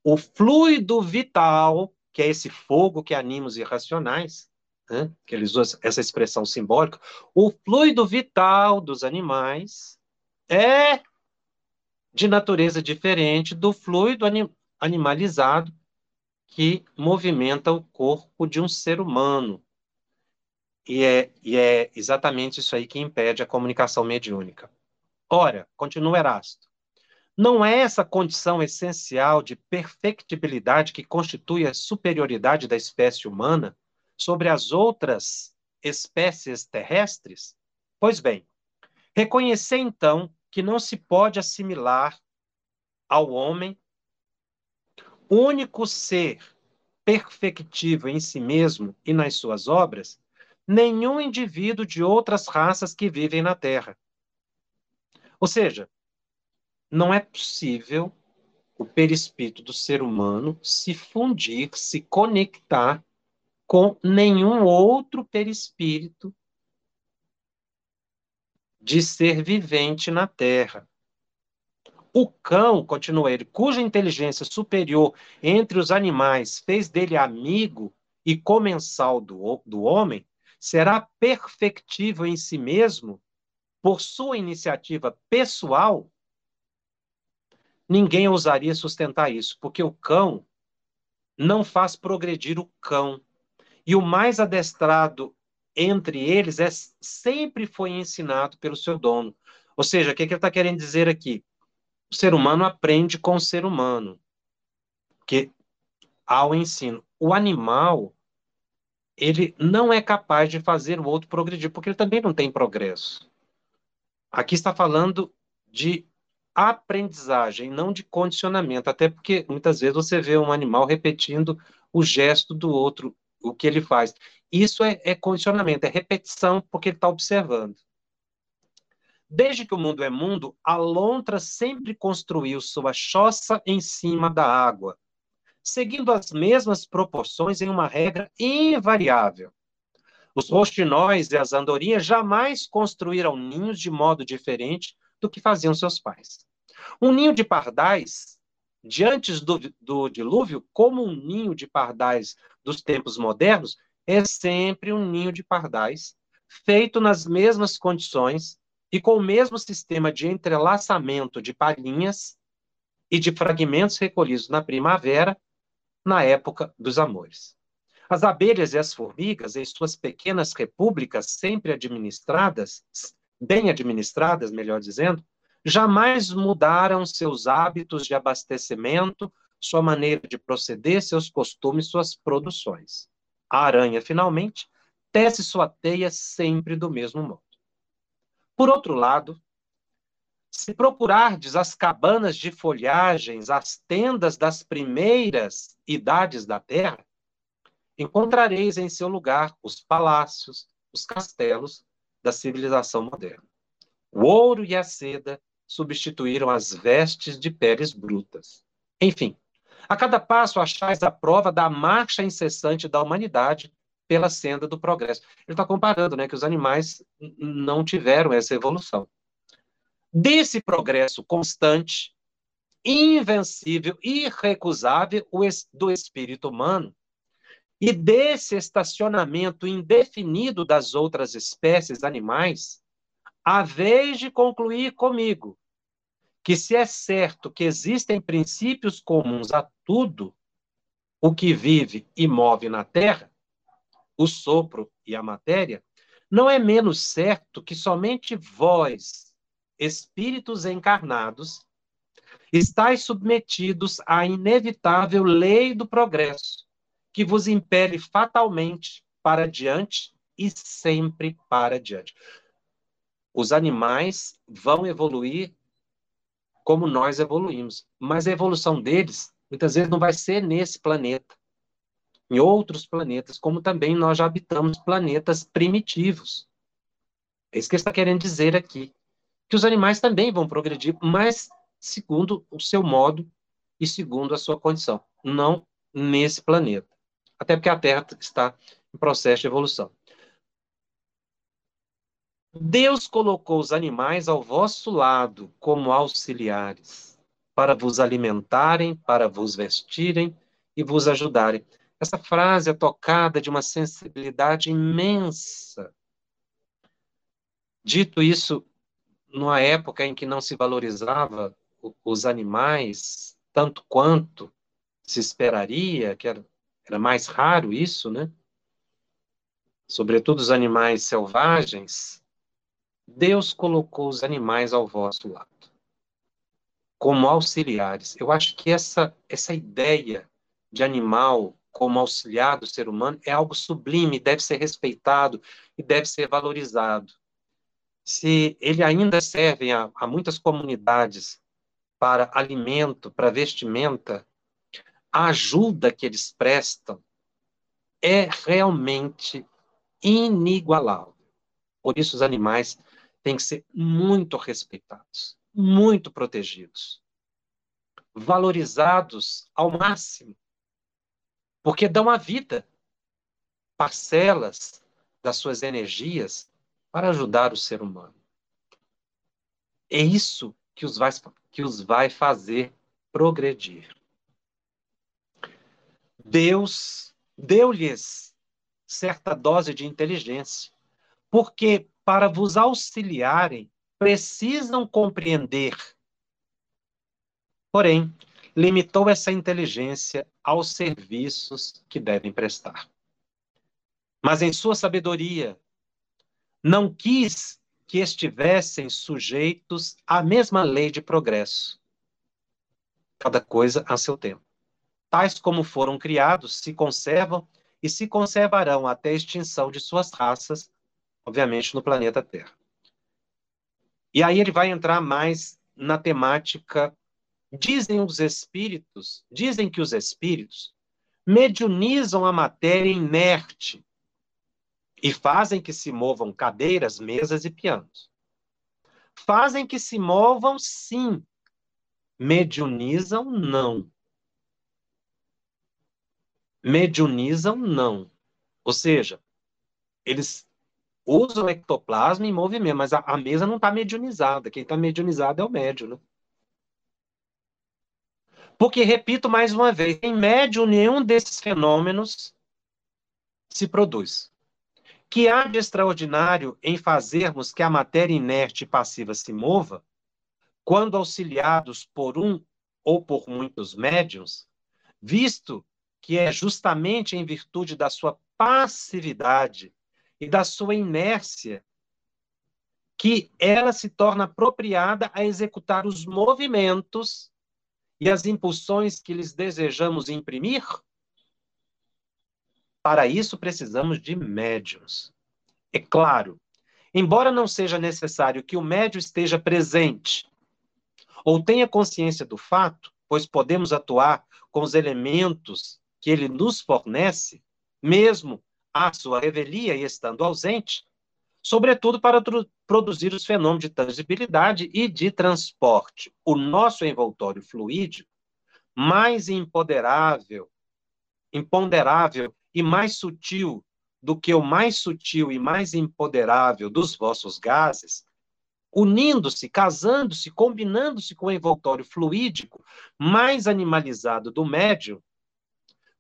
o fluido vital, que é esse fogo que anima os irracionais, né, que eles usam essa expressão simbólica, o fluido vital dos animais é de natureza diferente do fluido anim animalizado que movimenta o corpo de um ser humano. E é, e é exatamente isso aí que impede a comunicação mediúnica. Ora, continua Erasto, não é essa condição essencial de perfectibilidade que constitui a superioridade da espécie humana sobre as outras espécies terrestres? Pois bem, reconhecer então que não se pode assimilar ao homem único ser perfectivo em si mesmo e nas suas obras, nenhum indivíduo de outras raças que vivem na Terra. Ou seja, não é possível o perispírito do ser humano se fundir, se conectar com nenhum outro perispírito de ser vivente na Terra. O cão, continua ele, cuja inteligência superior entre os animais fez dele amigo e comensal do, do homem, será perfectível em si mesmo por sua iniciativa pessoal? Ninguém ousaria sustentar isso, porque o cão não faz progredir o cão. E o mais adestrado entre eles é, sempre foi ensinado pelo seu dono. Ou seja, o que, que ele está querendo dizer aqui? O ser humano aprende com o ser humano, que ao ensino. O animal, ele não é capaz de fazer o outro progredir, porque ele também não tem progresso. Aqui está falando de aprendizagem, não de condicionamento, até porque muitas vezes você vê um animal repetindo o gesto do outro, o que ele faz. Isso é, é condicionamento, é repetição, porque ele está observando. Desde que o mundo é mundo, a lontra sempre construiu sua choça em cima da água, seguindo as mesmas proporções em uma regra invariável. Os roxinóis e as andorinhas jamais construíram ninhos de modo diferente do que faziam seus pais. Um ninho de pardais, de antes do, do dilúvio, como um ninho de pardais dos tempos modernos, é sempre um ninho de pardais, feito nas mesmas condições e com o mesmo sistema de entrelaçamento de palhinhas e de fragmentos recolhidos na primavera, na época dos amores. As abelhas e as formigas, em suas pequenas repúblicas sempre administradas, bem administradas, melhor dizendo, jamais mudaram seus hábitos de abastecimento, sua maneira de proceder, seus costumes, suas produções. A aranha, finalmente, tece sua teia sempre do mesmo modo. Por outro lado, se procurardes as cabanas de folhagens, as tendas das primeiras idades da terra, encontrareis em seu lugar os palácios, os castelos da civilização moderna. O ouro e a seda substituíram as vestes de peles brutas. Enfim, a cada passo achais a prova da marcha incessante da humanidade pela senda do progresso. Ele está comparando né, que os animais não tiveram essa evolução. Desse progresso constante, invencível, irrecusável do espírito humano, e desse estacionamento indefinido das outras espécies animais, a vez de concluir comigo que se é certo que existem princípios comuns a tudo o que vive e move na Terra, o sopro e a matéria, não é menos certo que somente vós, espíritos encarnados, estáis submetidos à inevitável lei do progresso, que vos impele fatalmente para diante e sempre para diante. Os animais vão evoluir como nós evoluímos, mas a evolução deles muitas vezes não vai ser nesse planeta, em outros planetas, como também nós já habitamos planetas primitivos. É isso que está querendo dizer aqui. Que os animais também vão progredir, mas segundo o seu modo e segundo a sua condição, não nesse planeta. Até porque a Terra está em processo de evolução. Deus colocou os animais ao vosso lado como auxiliares, para vos alimentarem, para vos vestirem e vos ajudarem. Essa frase é tocada de uma sensibilidade imensa. Dito isso, numa época em que não se valorizava os animais tanto quanto se esperaria, que era, era mais raro isso, né? Sobretudo os animais selvagens, Deus colocou os animais ao vosso lado, como auxiliares. Eu acho que essa, essa ideia de animal como auxiliar do ser humano é algo sublime, deve ser respeitado e deve ser valorizado. Se ele ainda serve a, a muitas comunidades para alimento, para vestimenta, a ajuda que eles prestam é realmente inigualável. Por isso, os animais têm que ser muito respeitados, muito protegidos, valorizados ao máximo, porque dão a vida, parcelas das suas energias para ajudar o ser humano. É isso que os vai, que os vai fazer progredir. Deus deu-lhes certa dose de inteligência, porque para vos auxiliarem, precisam compreender. Porém, limitou essa inteligência aos serviços que devem prestar. Mas em sua sabedoria, não quis que estivessem sujeitos à mesma lei de progresso. Cada coisa a seu tempo. Tais como foram criados, se conservam e se conservarão até a extinção de suas raças obviamente, no planeta Terra. E aí ele vai entrar mais na temática. Dizem os espíritos, dizem que os espíritos mediunizam a matéria inerte e fazem que se movam cadeiras, mesas e pianos. Fazem que se movam, sim. Mediunizam, não. Mediunizam, não. Ou seja, eles usa o ectoplasma em movimento, mas a, a mesa não está mediunizada. Quem está mediunizado é o médium, né? Porque, repito mais uma vez, em médio, nenhum desses fenômenos se produz. Que há de extraordinário em fazermos que a matéria inerte e passiva se mova, quando auxiliados por um ou por muitos médiums, visto que é justamente em virtude da sua passividade e da sua inércia que ela se torna apropriada a executar os movimentos e as impulsões que lhes desejamos imprimir? Para isso precisamos de médiums. É claro, embora não seja necessário que o médium esteja presente ou tenha consciência do fato, pois podemos atuar com os elementos que ele nos fornece, mesmo à sua revelia e estando ausente, sobretudo para produzir os fenômenos de tangibilidade e de transporte. O nosso envoltório fluídico, mais imponderável, imponderável e mais sutil do que o mais sutil e mais imponderável dos vossos gases, unindo-se, casando-se, combinando-se com o envoltório fluídico mais animalizado do médium,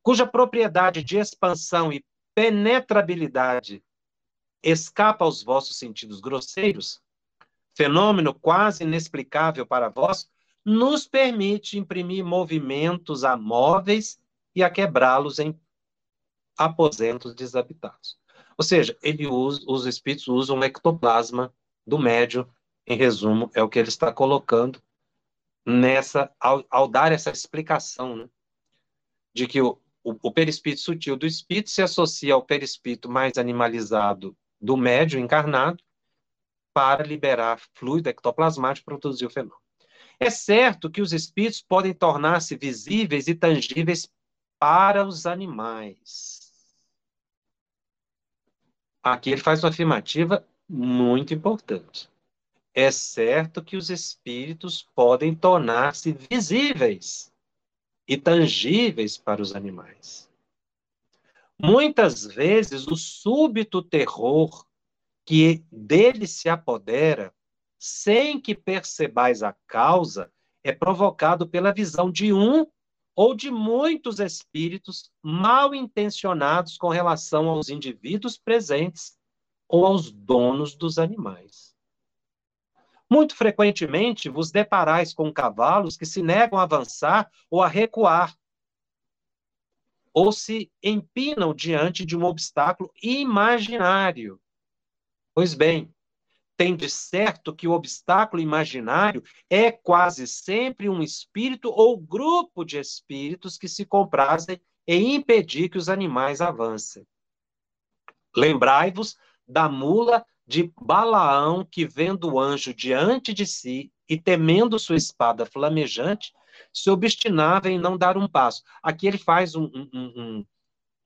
cuja propriedade de expansão e penetrabilidade escapa aos vossos sentidos grosseiros, fenômeno quase inexplicável para vós, nos permite imprimir movimentos a móveis e a quebrá-los em aposentos desabitados. Ou seja, ele usa, os espíritos usam o ectoplasma do médio, em resumo, é o que ele está colocando nessa, ao, ao dar essa explicação, né, de que o, o, o perispírito sutil do espírito se associa ao perispírito mais animalizado do médio encarnado para liberar fluido ectoplasmático para produzir o fenômeno. É certo que os espíritos podem tornar-se visíveis e tangíveis para os animais. Aqui ele faz uma afirmativa muito importante. É certo que os espíritos podem tornar-se visíveis e tangíveis para os animais. Muitas vezes o súbito terror que dele se apodera, sem que percebais a causa, é provocado pela visão de um ou de muitos espíritos mal intencionados com relação aos indivíduos presentes ou aos donos dos animais. Muito frequentemente vos deparais com cavalos que se negam a avançar ou a recuar, ou se empinam diante de um obstáculo imaginário. Pois bem, tem de certo que o obstáculo imaginário é quase sempre um espírito ou grupo de espíritos que se comprazem em impedir que os animais avancem. Lembrai-vos da mula de Balaão que, vendo o anjo diante de si e temendo sua espada flamejante, se obstinava em não dar um passo. Aqui ele faz um, um, um,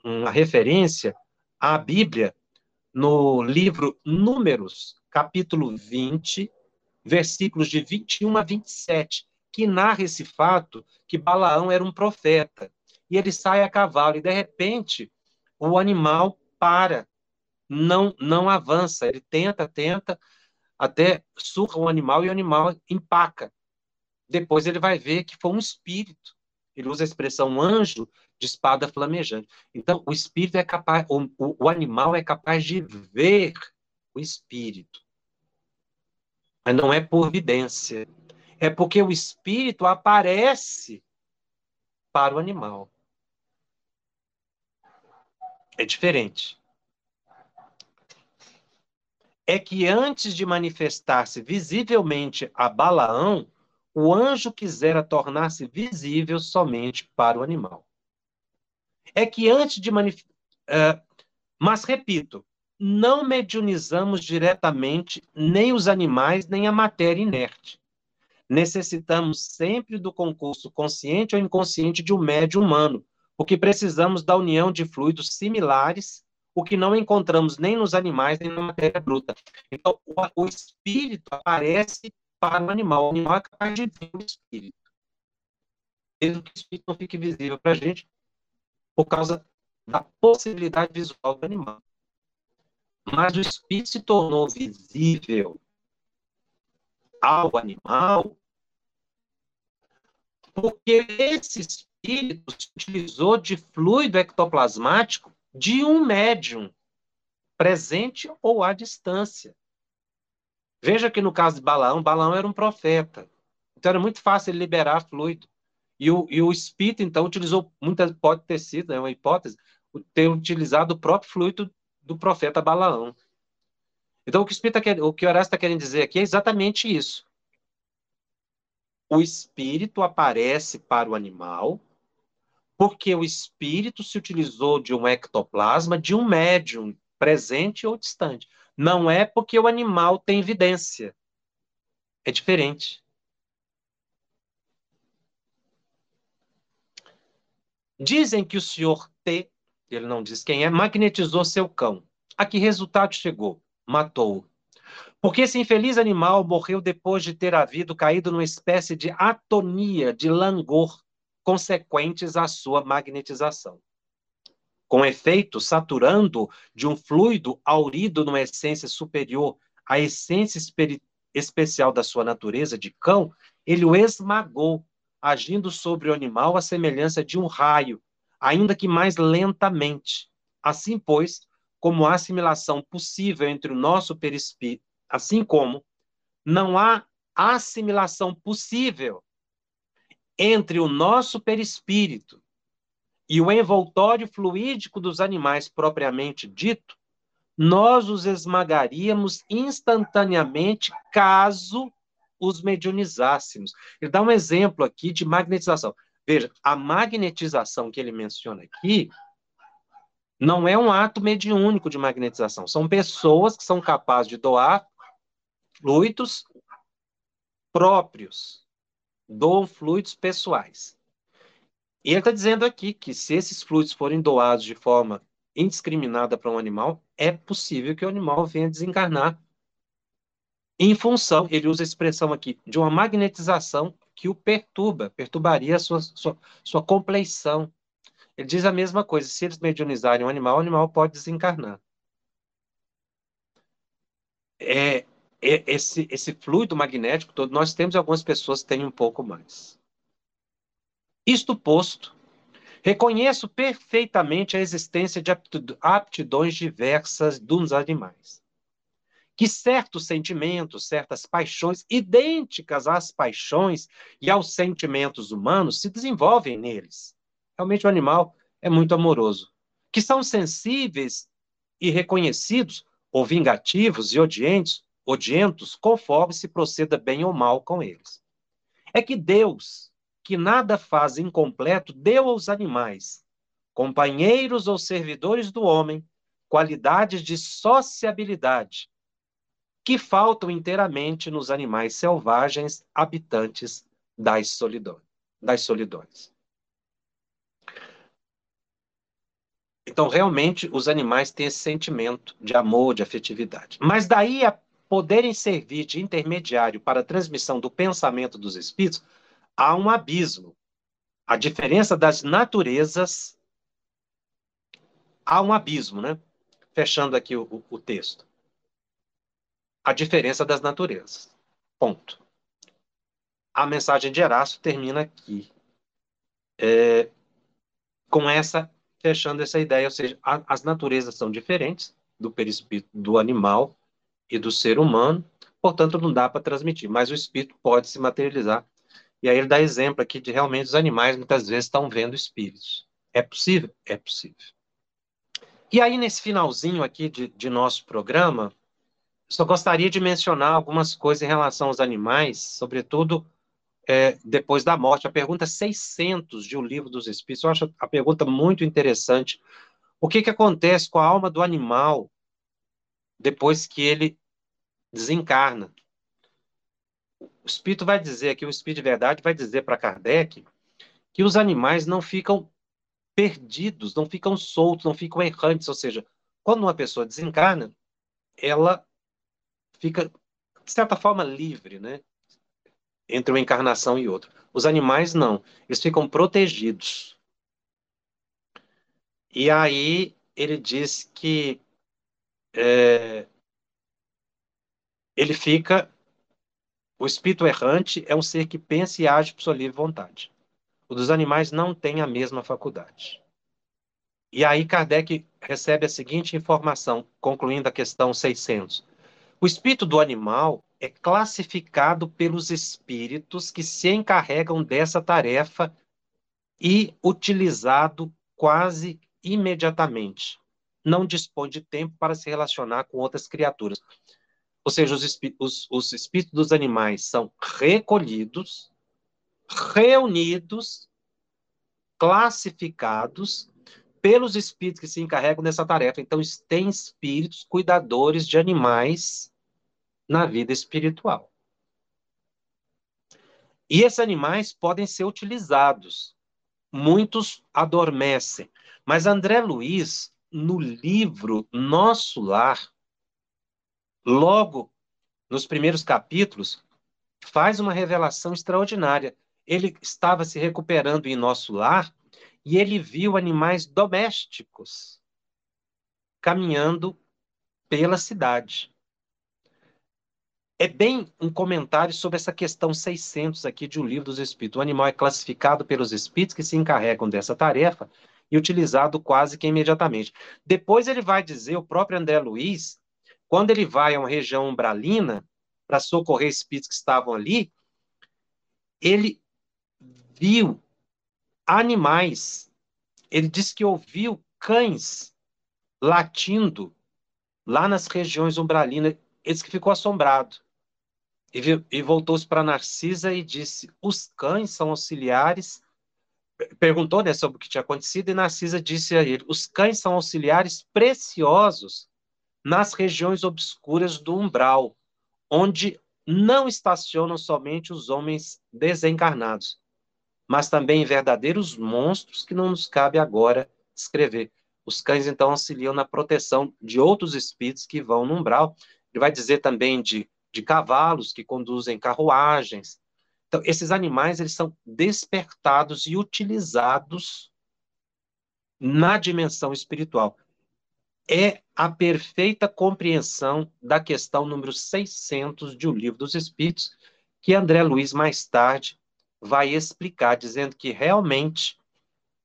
uma referência à Bíblia no livro Números, capítulo 20, versículos de 21 a 27, que narra esse fato que Balaão era um profeta. E ele sai a cavalo e, de repente, o animal para, não, não avança. Ele tenta, tenta, até surra o animal e o animal empaca. Depois ele vai ver que foi um espírito. Ele usa a expressão anjo de espada flamejante. Então, o espírito é capaz, o, o, o animal é capaz de ver o espírito. Mas não é por vidência. É porque o espírito aparece para o animal. É diferente. É que antes de manifestar-se visivelmente a Balaão, o anjo quisera tornar-se visível somente para o animal. É que antes de manifestar. Uh, mas, repito, não mediunizamos diretamente nem os animais, nem a matéria inerte. Necessitamos sempre do concurso consciente ou inconsciente de um médio humano, porque precisamos da união de fluidos similares, o que não encontramos nem nos animais, nem na matéria bruta. Então, o, o espírito aparece para o animal. O animal é capaz de ver o espírito. Mesmo que o espírito não fique visível para a gente, por causa da possibilidade visual do animal. Mas o espírito se tornou visível ao animal Porque esse espírito se utilizou de fluido ectoplasmático de um médium, presente ou à distância. Veja que no caso de Balaão, Balaão era um profeta. Então era muito fácil ele liberar fluido. E o, e o espírito, então, utilizou, muitas pode ter sido, é uma hipótese, ter utilizado o próprio fluido do profeta Balaão. Então, o que o, espírito tá o que Horácio está querendo dizer aqui é exatamente isso. O espírito aparece para o animal porque o espírito se utilizou de um ectoplasma de um médium presente ou distante. Não é porque o animal tem evidência. É diferente. Dizem que o senhor T, ele não diz quem é, magnetizou seu cão. A que resultado chegou? Matou-o. Porque esse infeliz animal morreu depois de ter havido caído numa espécie de atonia, de langor, consequentes à sua magnetização. Com efeito, saturando de um fluido aurido numa essência superior à essência especial da sua natureza de cão, ele o esmagou, agindo sobre o animal à semelhança de um raio, ainda que mais lentamente. Assim, pois, como a assimilação possível entre o nosso perispírito, assim como não há assimilação possível entre o nosso perispírito e o envoltório fluídico dos animais propriamente dito, nós os esmagaríamos instantaneamente caso os medianizássemos. Ele dá um exemplo aqui de magnetização. Veja, a magnetização que ele menciona aqui não é um ato mediúnico de magnetização. São pessoas que são capazes de doar fluidos próprios, doam fluidos pessoais. E ele está dizendo aqui que se esses fluidos forem doados de forma indiscriminada para um animal, é possível que o animal venha desencarnar em função, ele usa a expressão aqui, de uma magnetização que o perturba, perturbaria a sua, sua, sua compleição. Ele diz a mesma coisa, se eles mediunizarem um animal, o animal pode desencarnar. É, esse, esse fluido magnético todo, nós temos algumas pessoas têm um pouco mais. Isto posto, reconheço perfeitamente a existência de aptidões diversas dos animais que certos sentimentos, certas paixões idênticas às paixões e aos sentimentos humanos se desenvolvem neles. Realmente o animal é muito amoroso. Que são sensíveis e reconhecidos, ou vingativos e odientos, odientos, conforme se proceda bem ou mal com eles. É que Deus, que nada faz incompleto, deu aos animais, companheiros ou servidores do homem, qualidades de sociabilidade, que faltam inteiramente nos animais selvagens habitantes das solidões. Das solidões. Então, realmente, os animais têm esse sentimento de amor, de afetividade. Mas daí a poderem servir de intermediário para a transmissão do pensamento dos espíritos, há um abismo. A diferença das naturezas. Há um abismo, né? Fechando aqui o, o texto a diferença das naturezas. Ponto. A mensagem de Erasto termina aqui. É, com essa, fechando essa ideia, ou seja, a, as naturezas são diferentes do perispírito do animal e do ser humano, portanto não dá para transmitir, mas o espírito pode se materializar. E aí ele dá exemplo aqui de realmente os animais muitas vezes estão vendo espíritos. É possível? É possível. E aí, nesse finalzinho aqui de, de nosso programa, só gostaria de mencionar algumas coisas em relação aos animais, sobretudo é, depois da morte. A pergunta 600 de O Livro dos Espíritos, eu acho a pergunta muito interessante. O que, que acontece com a alma do animal depois que ele desencarna? O Espírito vai dizer aqui, o Espírito de Verdade vai dizer para Kardec que os animais não ficam perdidos, não ficam soltos, não ficam errantes, ou seja, quando uma pessoa desencarna, ela fica, de certa forma, livre, né? Entre uma encarnação e outra. Os animais não, eles ficam protegidos. E aí ele diz que é, ele fica. O espírito errante é um ser que pensa e age por sua livre vontade. O dos animais não tem a mesma faculdade. E aí Kardec recebe a seguinte informação, concluindo a questão 600. O espírito do animal é classificado pelos espíritos que se encarregam dessa tarefa e utilizado quase imediatamente. Não dispõe de tempo para se relacionar com outras criaturas. Ou seja, os, os, os espíritos dos animais são recolhidos, reunidos, classificados pelos espíritos que se encarregam dessa tarefa. Então, tem espíritos cuidadores de animais na vida espiritual. E esses animais podem ser utilizados. Muitos adormecem. Mas André Luiz, no livro Nosso Lar, logo nos primeiros capítulos, faz uma revelação extraordinária. Ele estava se recuperando em Nosso Lar e ele viu animais domésticos caminhando pela cidade. É bem um comentário sobre essa questão 600 aqui de O Livro dos Espíritos. O animal é classificado pelos espíritos que se encarregam dessa tarefa e utilizado quase que imediatamente. Depois ele vai dizer, o próprio André Luiz, quando ele vai a uma região umbralina para socorrer espíritos que estavam ali, ele viu animais. Ele diz que ouviu cães latindo lá nas regiões umbralinas. Ele que ficou assombrado. E, e voltou-se para Narcisa e disse: Os cães são auxiliares. Perguntou né, sobre o que tinha acontecido, e Narcisa disse a ele: Os cães são auxiliares preciosos nas regiões obscuras do umbral, onde não estacionam somente os homens desencarnados, mas também verdadeiros monstros que não nos cabe agora descrever. Os cães, então, auxiliam na proteção de outros espíritos que vão no umbral. Ele vai dizer também de, de cavalos que conduzem carruagens. Então, esses animais, eles são despertados e utilizados na dimensão espiritual. É a perfeita compreensão da questão número 600 de O Livro dos Espíritos, que André Luiz mais tarde vai explicar, dizendo que realmente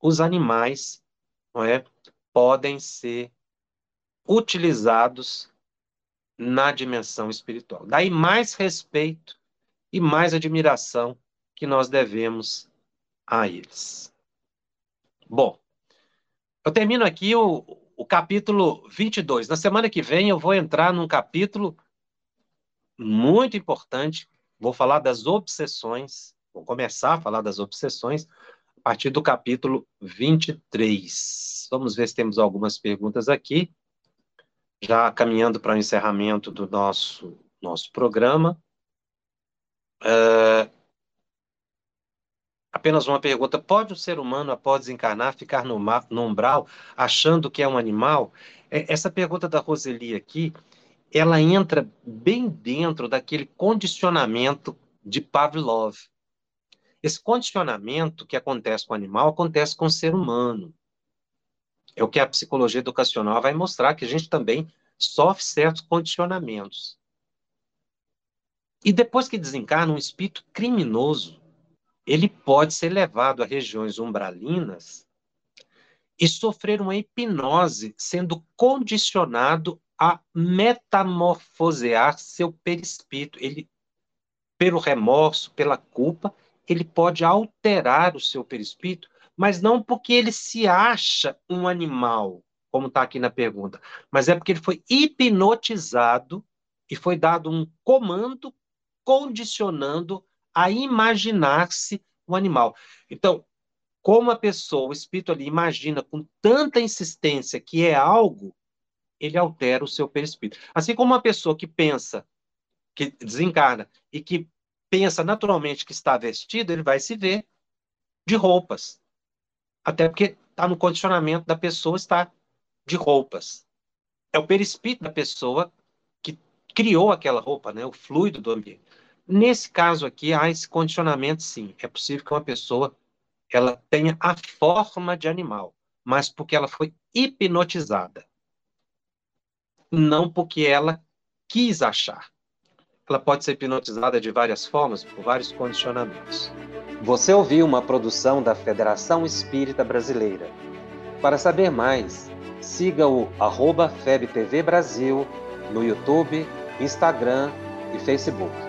os animais não é, podem ser utilizados na dimensão espiritual. Daí mais respeito e mais admiração que nós devemos a eles. Bom, eu termino aqui o, o capítulo 22. Na semana que vem eu vou entrar num capítulo muito importante. Vou falar das obsessões Vou começar a falar das obsessões a partir do capítulo 23. Vamos ver se temos algumas perguntas aqui. Já caminhando para o encerramento do nosso, nosso programa. É... Apenas uma pergunta: pode o ser humano, após desencarnar, ficar no, no umbral achando que é um animal? É, essa pergunta da Roseli aqui, ela entra bem dentro daquele condicionamento de Pavlov. Esse condicionamento que acontece com o animal acontece com o ser humano. É o que a psicologia educacional vai mostrar, que a gente também sofre certos condicionamentos. E depois que desencarna um espírito criminoso, ele pode ser levado a regiões umbralinas e sofrer uma hipnose, sendo condicionado a metamorfosear seu perispírito. Ele, pelo remorso, pela culpa, ele pode alterar o seu perispírito, mas não porque ele se acha um animal, como está aqui na pergunta, mas é porque ele foi hipnotizado e foi dado um comando condicionando a imaginar-se um animal. Então, como a pessoa, o espírito ali, imagina com tanta insistência que é algo, ele altera o seu perispírito. Assim como uma pessoa que pensa, que desencarna e que pensa naturalmente que está vestido, ele vai se ver de roupas. Até porque está no condicionamento da pessoa estar de roupas. É o perispírito da pessoa que criou aquela roupa, né? o fluido do ambiente. Nesse caso aqui, há esse condicionamento, sim. É possível que uma pessoa ela tenha a forma de animal, mas porque ela foi hipnotizada. Não porque ela quis achar. ela pode ser hipnotizada de várias formas, por vários condicionamentos. Você ouviu uma produção da Federação Espírita Brasileira. Para saber mais, siga o arroba FebTV Brasil no YouTube, Instagram e Facebook.